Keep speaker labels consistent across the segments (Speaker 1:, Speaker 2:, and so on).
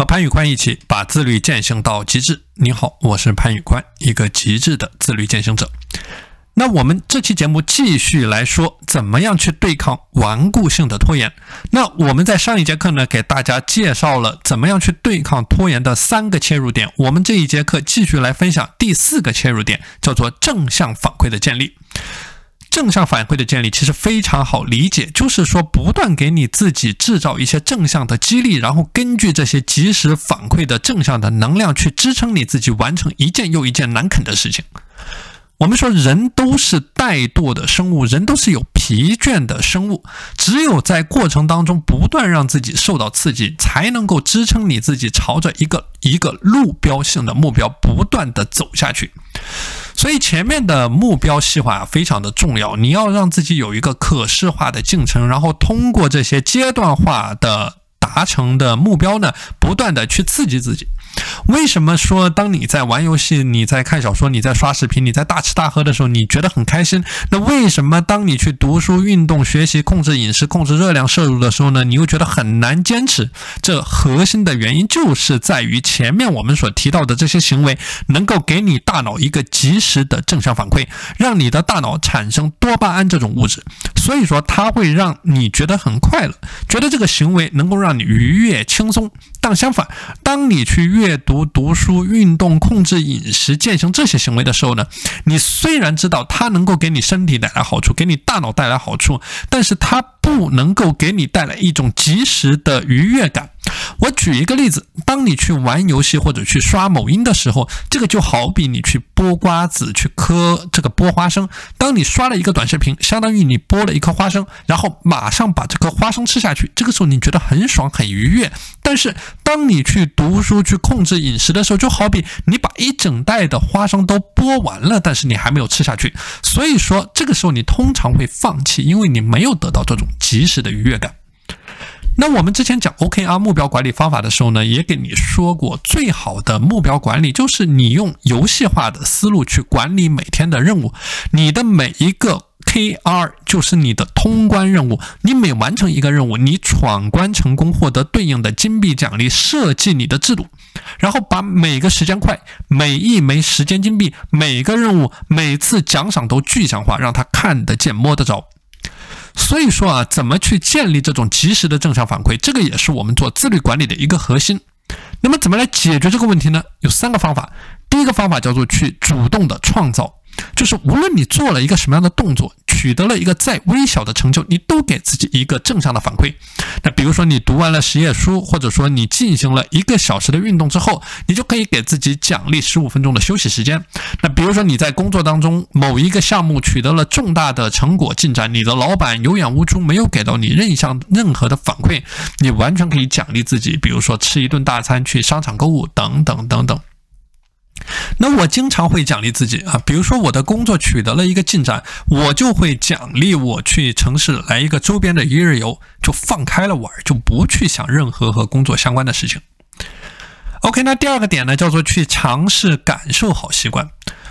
Speaker 1: 和潘宇宽一起把自律践行到极致。你好，我是潘宇宽，一个极致的自律践行者。那我们这期节目继续来说，怎么样去对抗顽固性的拖延？那我们在上一节课呢，给大家介绍了怎么样去对抗拖延的三个切入点。我们这一节课继续来分享第四个切入点，叫做正向反馈的建立。正向反馈的建立其实非常好理解，就是说不断给你自己制造一些正向的激励，然后根据这些及时反馈的正向的能量去支撑你自己完成一件又一件难啃的事情。我们说人都是怠惰的生物，人都是有疲倦的生物，只有在过程当中不断让自己受到刺激，才能够支撑你自己朝着一个一个路标性的目标不断的走下去。所以前面的目标细化非常的重要，你要让自己有一个可视化的进程，然后通过这些阶段化的达成的目标呢，不断的去刺激自己。为什么说当你在玩游戏、你在看小说、你在刷视频、你在大吃大喝的时候，你觉得很开心？那为什么当你去读书、运动、学习、控制饮食、控制热量摄入的时候呢，你又觉得很难坚持？这核心的原因就是在于前面我们所提到的这些行为能够给你大脑一个及时的正向反馈，让你的大脑产生多巴胺这种物质，所以说它会让你觉得很快乐，觉得这个行为能够让你愉悦、轻松。但相反，当你去阅读、读书、运动、控制饮食、践行这些行为的时候呢，你虽然知道它能够给你身体带来好处，给你大脑带来好处，但是它不能够给你带来一种及时的愉悦感。我举一个例子，当你去玩游戏或者去刷某音的时候，这个就好比你去剥瓜子、去嗑这个剥花生。当你刷了一个短视频，相当于你剥了一颗花生，然后马上把这颗花生吃下去，这个时候你觉得很爽、很愉悦。但是当你去读书、去控制饮食的时候，就好比你把一整袋的花生都剥完了，但是你还没有吃下去。所以说，这个时候你通常会放弃，因为你没有得到这种及时的愉悦感。那我们之前讲 OKR 目标管理方法的时候呢，也给你说过，最好的目标管理就是你用游戏化的思路去管理每天的任务，你的每一个 KR 就是你的通关任务，你每完成一个任务，你闯关成功获得对应的金币奖励，设计你的制度，然后把每个时间块、每一枚时间金币、每个任务、每次奖赏都具象化，让他看得见、摸得着。所以说啊，怎么去建立这种及时的正向反馈，这个也是我们做自律管理的一个核心。那么怎么来解决这个问题呢？有三个方法。第一个方法叫做去主动的创造。就是无论你做了一个什么样的动作，取得了一个再微小的成就，你都给自己一个正向的反馈。那比如说你读完了十页书，或者说你进行了一个小时的运动之后，你就可以给自己奖励十五分钟的休息时间。那比如说你在工作当中某一个项目取得了重大的成果进展，你的老板有眼无珠，没有给到你任项任何的反馈，你完全可以奖励自己，比如说吃一顿大餐，去商场购物等等等等。那我经常会奖励自己啊，比如说我的工作取得了一个进展，我就会奖励我去城市来一个周边的一日游，就放开了玩，就不去想任何和工作相关的事情。OK，那第二个点呢，叫做去尝试感受好习惯。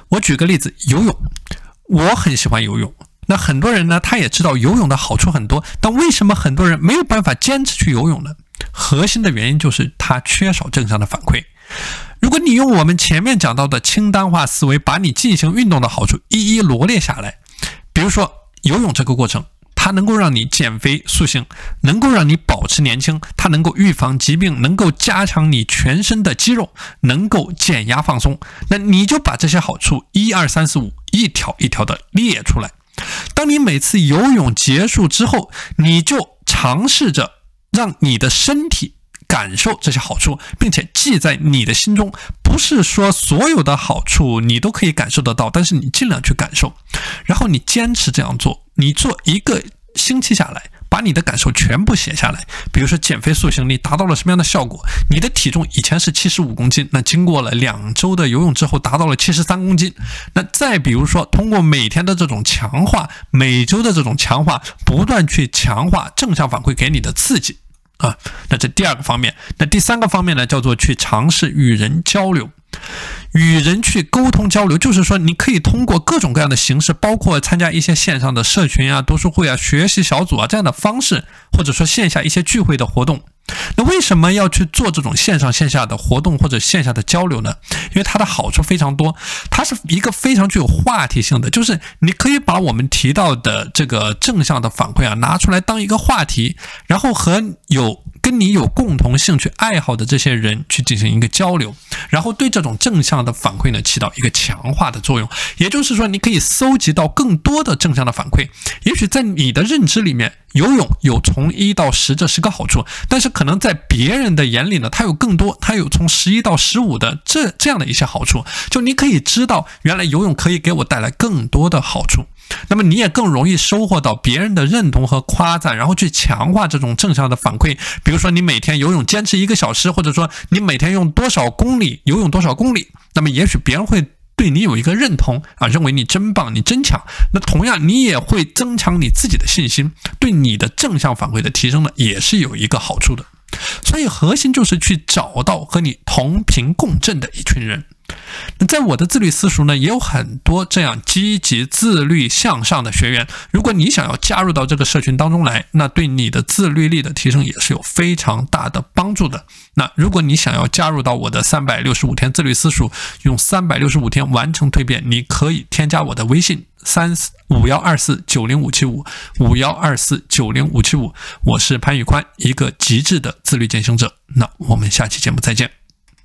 Speaker 1: 我举个例子，游泳，我很喜欢游泳。那很多人呢，他也知道游泳的好处很多，但为什么很多人没有办法坚持去游泳呢？核心的原因就是他缺少正向的反馈。如果你用我们前面讲到的清单化思维，把你进行运动的好处一一罗列下来，比如说游泳这个过程，它能够让你减肥塑形，能够让你保持年轻，它能够预防疾病，能够加强你全身的肌肉，能够减压放松。那你就把这些好处一二三四五一条一条的列出来。当你每次游泳结束之后，你就尝试着让你的身体。感受这些好处，并且记在你的心中。不是说所有的好处你都可以感受得到，但是你尽量去感受，然后你坚持这样做。你做一个星期下来，把你的感受全部写下来。比如说减肥塑形，你达到了什么样的效果？你的体重以前是七十五公斤，那经过了两周的游泳之后，达到了七十三公斤。那再比如说，通过每天的这种强化，每周的这种强化，不断去强化正向反馈给你的刺激。啊，那这第二个方面，那第三个方面呢，叫做去尝试与人交流。与人去沟通交流，就是说你可以通过各种各样的形式，包括参加一些线上的社群啊、读书会啊、学习小组啊这样的方式，或者说线下一些聚会的活动。那为什么要去做这种线上线下的活动或者线下的交流呢？因为它的好处非常多，它是一个非常具有话题性的，就是你可以把我们提到的这个正向的反馈啊拿出来当一个话题，然后和有跟你有共同兴趣爱好的这些人去进行一个交流，然后对这种正向的反馈呢起到一个强化的作用。也就是说，你可以搜集到更多的正向的反馈。也许在你的认知里面，游泳有从一到十这十个好处，但是可能在别人的眼里呢，它有更多，它有从十一到十五的这这样的一些好处。就你可以知道，原来游泳可以给我带来更多的好处。那么你也更容易收获到别人的认同和夸赞，然后去强化这种正向的反馈。比如说，你每天游泳坚持一个小时，或者说你每天用多少公里游泳多少公里，那么也许别人会对你有一个认同啊，认为你真棒，你真强。那同样，你也会增强你自己的信心，对你的正向反馈的提升呢，也是有一个好处的。所以，核心就是去找到和你同频共振的一群人。那在我的自律私塾呢，也有很多这样积极、自律、向上的学员。如果你想要加入到这个社群当中来，那对你的自律力的提升也是有非常大的帮助的。那如果你想要加入到我的三百六十五天自律私塾，用三百六十五天完成蜕变，你可以添加我的微信三五幺二四九零五七五五幺二四九零五七五。我是潘宇宽，一个极致的自律践行者。那我们下期节目再见。